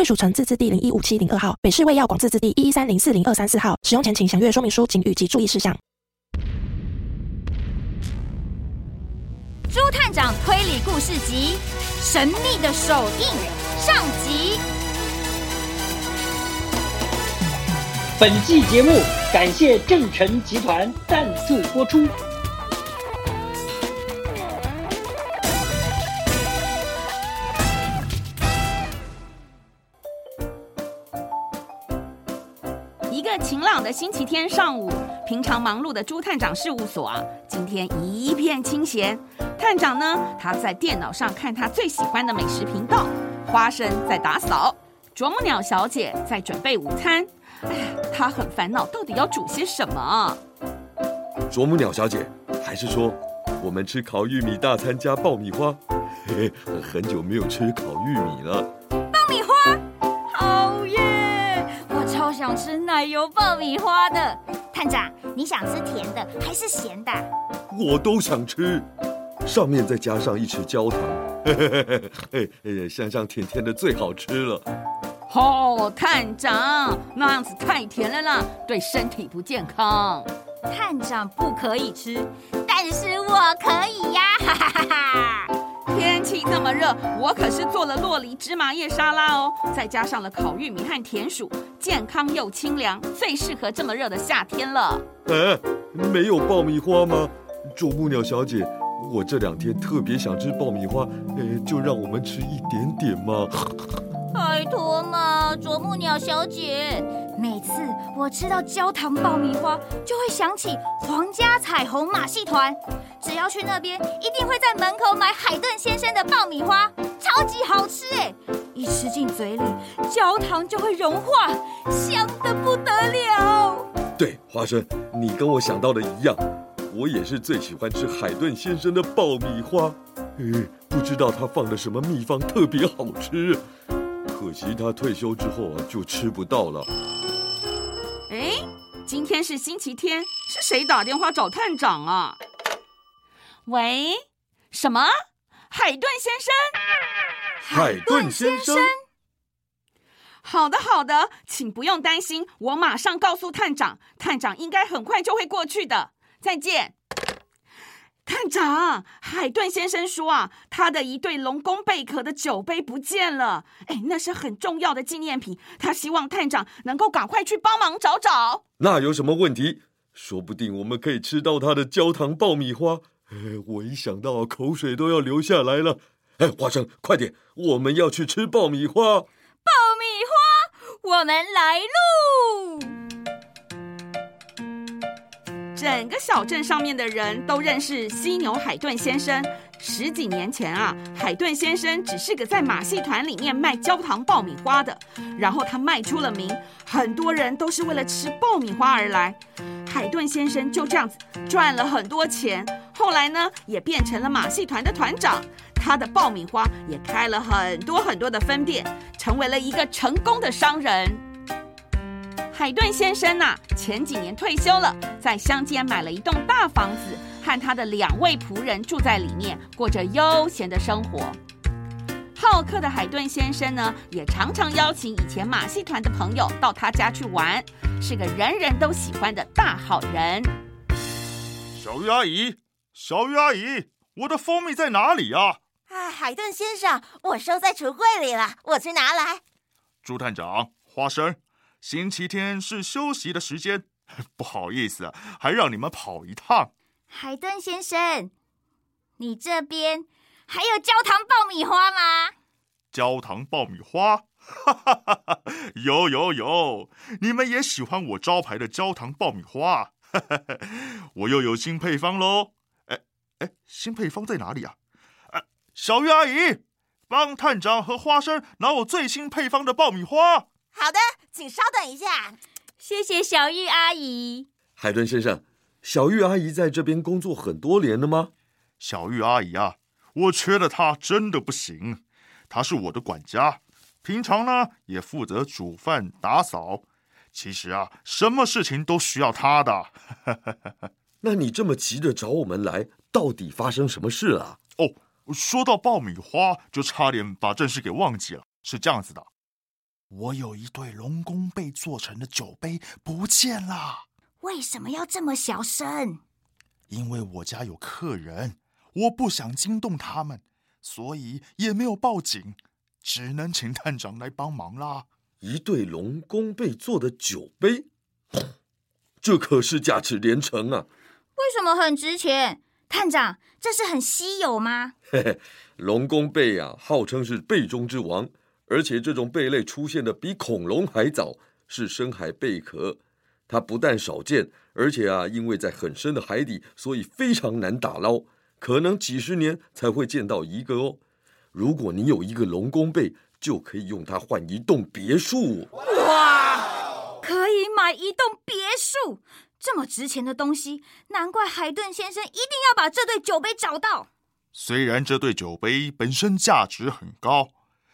贵属城自治地零一五七零二号，北市卫药广自治地一一三零四零二三四号。使用前请详阅说明书、警语及注意事项。朱探长推理故事集《神秘的手印》上集。本季节目感谢正成集团赞助播出。一个晴朗的星期天上午，平常忙碌的朱探长事务所啊，今天一片清闲。探长呢，他在电脑上看他最喜欢的美食频道。花生在打扫，啄木鸟小姐在准备午餐。哎呀，他很烦恼，到底要煮些什么？啄木鸟小姐，还是说我们吃烤玉米大餐加爆米花？嘿嘿，很久没有吃烤玉米了。爆米花，想吃奶油爆米花的。探长，你想吃甜的还是咸的？我都想吃。上面再加上一匙焦糖，嘿嘿嘿嘿嘿，香香甜甜的最好吃了。哦，探长，那样子太甜了啦，对身体不健康。探长不可以吃，但是我可以呀！哈哈哈哈。这么热，我可是做了洛梨芝麻叶沙拉哦，再加上了烤玉米和甜薯，健康又清凉，最适合这么热的夏天了。哎，没有爆米花吗？啄木鸟小姐。我这两天特别想吃爆米花，呃，就让我们吃一点点嘛。拜托嘛，啄木鸟小姐。每次我吃到焦糖爆米花，就会想起皇家彩虹马戏团。只要去那边，一定会在门口买海顿先生的爆米花，超级好吃哎！一吃进嘴里，焦糖就会融化，香得不得了。对，花生，你跟我想到的一样。我也是最喜欢吃海顿先生的爆米花，嗯，不知道他放的什么秘方特别好吃，可惜他退休之后啊就吃不到了。诶，今天是星期天，是谁打电话找探长啊？喂，什么？海顿先生？海顿先生？好的，好的，请不用担心，我马上告诉探长，探长应该很快就会过去的。再见，探长。海顿先生说啊，他的一对龙宫贝壳的酒杯不见了。哎，那是很重要的纪念品，他希望探长能够赶快去帮忙找找。那有什么问题？说不定我们可以吃到他的焦糖爆米花。我一想到口水都要流下来了。哎，花生，快点，我们要去吃爆米花。爆米花，我们来喽！整个小镇上面的人都认识犀牛海顿先生。十几年前啊，海顿先生只是个在马戏团里面卖焦糖爆米花的，然后他卖出了名，很多人都是为了吃爆米花而来。海顿先生就这样子赚了很多钱，后来呢，也变成了马戏团的团长。他的爆米花也开了很多很多的分店，成为了一个成功的商人。海顿先生呐、啊，前几年退休了，在乡间买了一栋大房子，和他的两位仆人住在里面，过着悠闲的生活。好客的海顿先生呢，也常常邀请以前马戏团的朋友到他家去玩，是个人人都喜欢的大好人。小鱼阿姨，小鱼阿姨，我的蜂蜜在哪里啊？啊，海顿先生，我收在橱柜里了，我去拿来。朱探长，花生。星期天是休息的时间，不好意思，还让你们跑一趟。海顿先生，你这边还有焦糖爆米花吗？焦糖爆米花，哈哈哈哈，有有有，你们也喜欢我招牌的焦糖爆米花，哈哈哈，我又有新配方喽。哎哎，新配方在哪里啊？哎，小玉阿姨，帮探长和花生拿我最新配方的爆米花。好的，请稍等一下。谢谢小玉阿姨。海顿先生，小玉阿姨在这边工作很多年了吗？小玉阿姨啊，我缺了她真的不行。她是我的管家，平常呢也负责煮饭打扫。其实啊，什么事情都需要她的。那你这么急着找我们来，到底发生什么事了？哦，说到爆米花，就差点把正事给忘记了。是这样子的，我有一对龙宫贝做成的酒杯不见了。为什么要这么小声？因为我家有客人，我不想惊动他们，所以也没有报警，只能请探长来帮忙啦。一对龙宫贝做的酒杯，这可是价值连城啊！为什么很值钱？探长，这是很稀有吗？嘿嘿，龙宫贝啊，号称是贝中之王，而且这种贝类出现的比恐龙还早，是深海贝壳。它不但少见，而且啊，因为在很深的海底，所以非常难打捞，可能几十年才会见到一个哦。如果你有一个龙宫贝，就可以用它换一栋别墅。哇，可以买一栋别墅。这么值钱的东西，难怪海顿先生一定要把这对酒杯找到。虽然这对酒杯本身价值很高，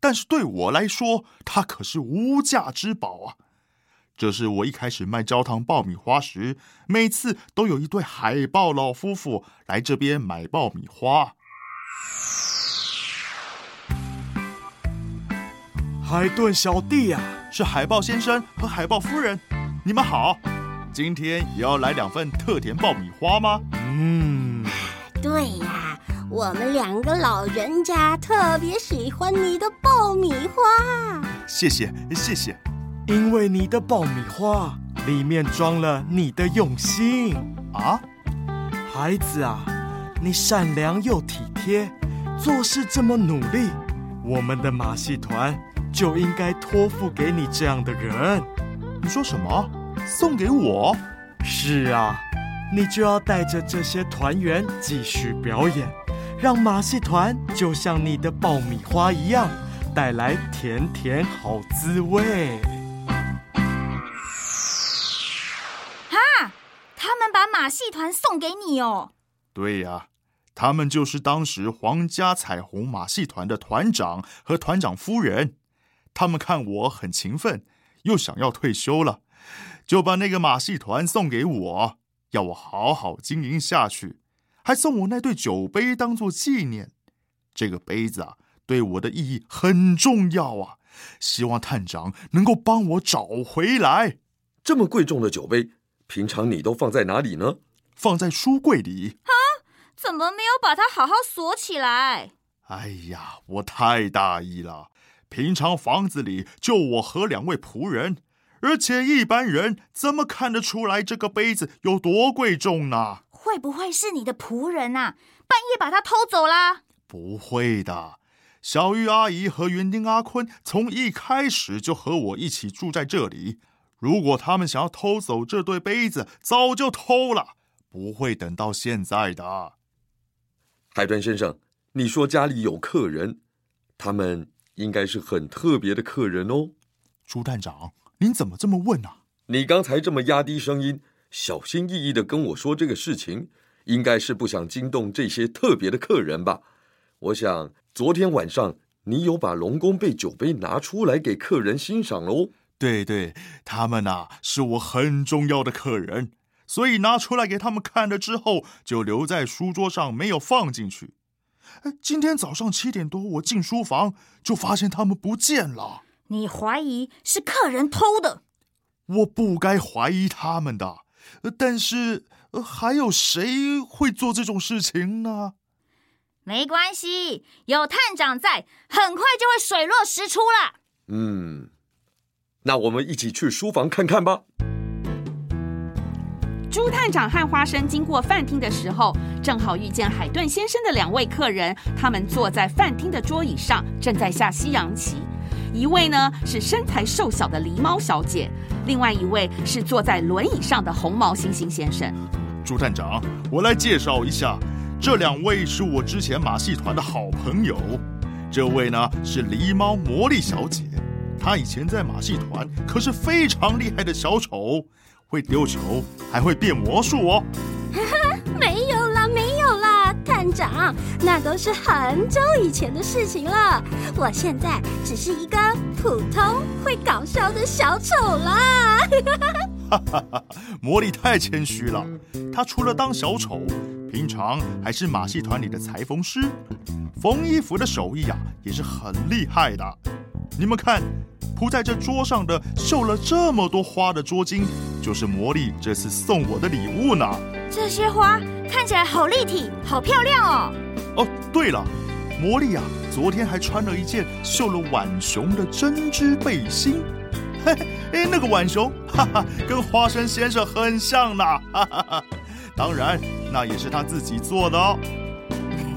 但是对我来说，它可是无价之宝啊！这是我一开始卖焦糖爆米花时，每次都有一对海豹老夫妇来这边买爆米花。海顿小弟呀、啊，是海豹先生和海豹夫人，你们好。今天也要来两份特甜爆米花吗？嗯，对呀，我们两个老人家特别喜欢你的爆米花。谢谢，谢谢。因为你的爆米花里面装了你的用心啊，孩子啊，你善良又体贴，做事这么努力，我们的马戏团就应该托付给你这样的人。你说什么？送给我？是啊，你就要带着这些团员继续表演，让马戏团就像你的爆米花一样，带来甜甜好滋味。哈，他们把马戏团送给你哦？对呀，他们就是当时皇家彩虹马戏团的团长和团长夫人。他们看我很勤奋，又想要退休了。就把那个马戏团送给我，要我好好经营下去，还送我那对酒杯当做纪念。这个杯子啊，对我的意义很重要啊！希望探长能够帮我找回来。这么贵重的酒杯，平常你都放在哪里呢？放在书柜里。啊？怎么没有把它好好锁起来？哎呀，我太大意了。平常房子里就我和两位仆人。而且一般人怎么看得出来这个杯子有多贵重呢？会不会是你的仆人啊？半夜把它偷走啦？不会的，小玉阿姨和园丁阿坤从一开始就和我一起住在这里。如果他们想要偷走这对杯子，早就偷了，不会等到现在的。海顿先生，你说家里有客人，他们应该是很特别的客人哦。朱探长。您怎么这么问呢？你刚才这么压低声音，小心翼翼的跟我说这个事情，应该是不想惊动这些特别的客人吧？我想昨天晚上你有把龙宫贝酒杯拿出来给客人欣赏喽？对对，他们呐是我很重要的客人，所以拿出来给他们看了之后，就留在书桌上没有放进去。今天早上七点多我进书房，就发现他们不见了。你怀疑是客人偷的？我不该怀疑他们的，但是还有谁会做这种事情呢？没关系，有探长在，很快就会水落石出了。嗯，那我们一起去书房看看吧。朱探长和花生经过饭厅的时候，正好遇见海顿先生的两位客人，他们坐在饭厅的桌椅上，正在下西洋棋。一位呢是身材瘦小的狸猫小姐，另外一位是坐在轮椅上的红毛猩猩先生。朱站长，我来介绍一下，这两位是我之前马戏团的好朋友。这位呢是狸猫魔力小姐，她以前在马戏团可是非常厉害的小丑，会丢球，还会变魔术哦。长，那都是很久以前的事情了。我现在只是一个普通会搞笑的小丑啦。哈哈哈，魔力太谦虚了，他除了当小丑。平常还是马戏团里的裁缝师，缝衣服的手艺啊也是很厉害的。你们看，铺在这桌上的绣了这么多花的桌巾，就是魔力这次送我的礼物呢。这些花看起来好立体，好漂亮哦。哦，对了，魔力啊，昨天还穿了一件绣了浣熊的针织背心。嘿嘿，那个浣熊，哈哈，跟花生先生很像呢。哈哈哈。当然，那也是他自己做的哦。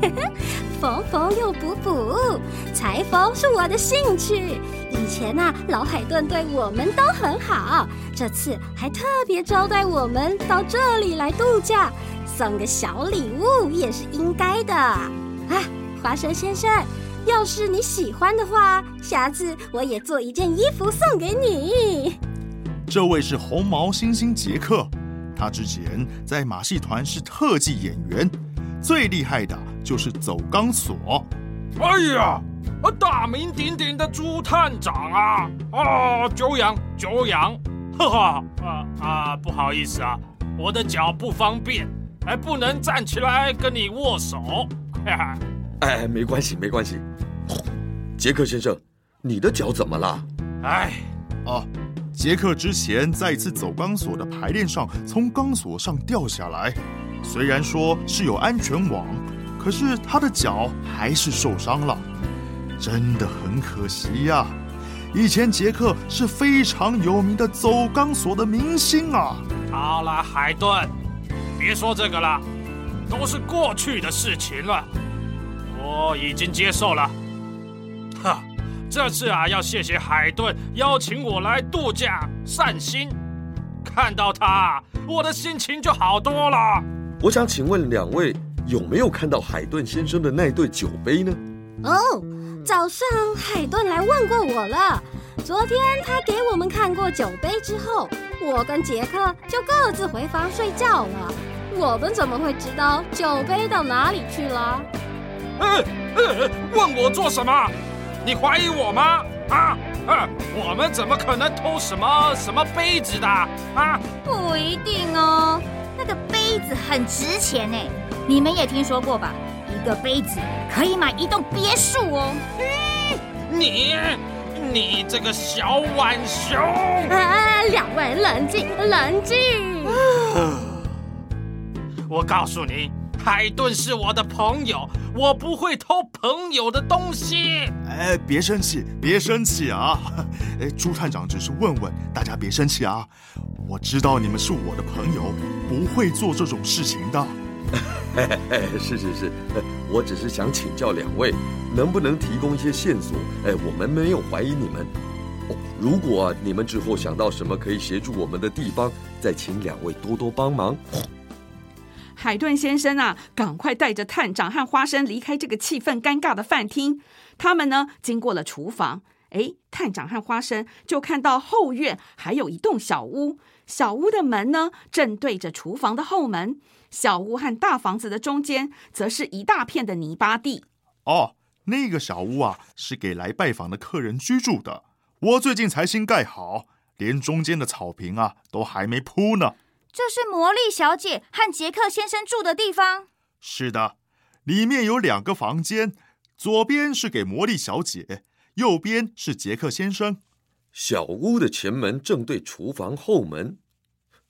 缝缝又补补，裁缝是我的兴趣。以前呐、啊，老海顿对我们都很好，这次还特别招待我们到这里来度假，送个小礼物也是应该的。啊，华生先生，要是你喜欢的话，下次我也做一件衣服送给你。这位是红毛猩猩杰克。他之前在马戏团是特技演员，最厉害的就是走钢索。哎呀，大名鼎鼎的朱探长啊！啊，久仰久仰，哈哈啊啊，不好意思啊，我的脚不方便，还不能站起来跟你握手。哈哈，哎，没关系没关系，杰克先生，你的脚怎么了？哎，哦。杰克之前在一次走钢索的排练上，从钢索上掉下来。虽然说是有安全网，可是他的脚还是受伤了，真的很可惜呀。以前杰克是非常有名的走钢索的明星啊。好了，海顿，别说这个了，都是过去的事情了，我已经接受了。哈。这次啊，要谢谢海顿邀请我来度假散心，看到他，我的心情就好多了。我想请问两位有没有看到海顿先生的那对酒杯呢？哦，早上海顿来问过我了。昨天他给我们看过酒杯之后，我跟杰克就各自回房睡觉了。我们怎么会知道酒杯到哪里去了？呃，呃，问我做什么？你怀疑我吗？啊，啊，我们怎么可能偷什么什么杯子的？啊，不一定哦，那个杯子很值钱呢。你们也听说过吧？一个杯子可以买一栋别墅哦。嗯，你，你这个小浣熊！啊，两位冷静，冷静。我告诉你。海顿是我的朋友，我不会偷朋友的东西。哎，别生气，别生气啊！哎，朱探长只是问问大家，别生气啊！我知道你们是我的朋友，不会做这种事情的。是 是是，我只是想请教两位，能不能提供一些线索？哎，我们没有怀疑你们。如果你们之后想到什么可以协助我们的地方，再请两位多多帮忙。海顿先生啊，赶快带着探长和花生离开这个气氛尴尬的饭厅。他们呢，经过了厨房，哎，探长和花生就看到后院还有一栋小屋，小屋的门呢，正对着厨房的后门。小屋和大房子的中间，则是一大片的泥巴地。哦，那个小屋啊，是给来拜访的客人居住的。我最近才新盖好，连中间的草坪啊，都还没铺呢。这是魔力小姐和杰克先生住的地方。是的，里面有两个房间，左边是给魔力小姐，右边是杰克先生。小屋的前门正对厨房后门。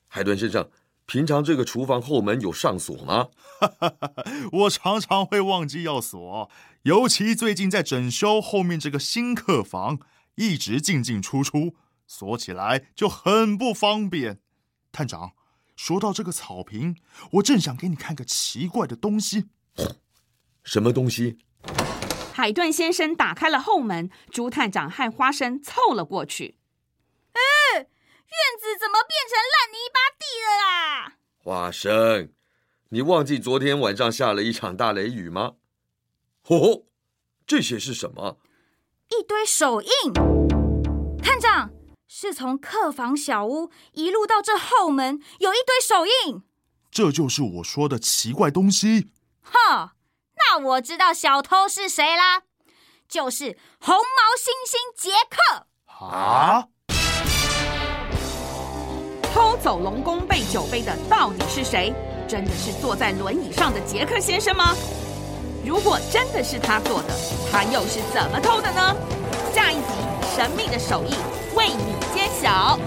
海顿先生，平常这个厨房后门有上锁吗？我常常会忘记要锁，尤其最近在整修后面这个新客房，一直进进出出，锁起来就很不方便。探长。说到这个草坪，我正想给你看个奇怪的东西。什么东西？海顿先生打开了后门，朱探长和花生凑了过去。哎，院子怎么变成烂泥巴地了啦？花生，你忘记昨天晚上下了一场大雷雨吗？哦，这些是什么？一堆手印。探长，是从客房小屋一路到这后门，有一堆手印。这就是我说的奇怪东西。哈，那我知道小偷是谁啦，就是红毛猩猩杰克。啊！偷走龙宫杯酒杯的到底是谁？真的是坐在轮椅上的杰克先生吗？如果真的是他做的，他又是怎么偷的呢？下一集神秘的手艺为你揭晓。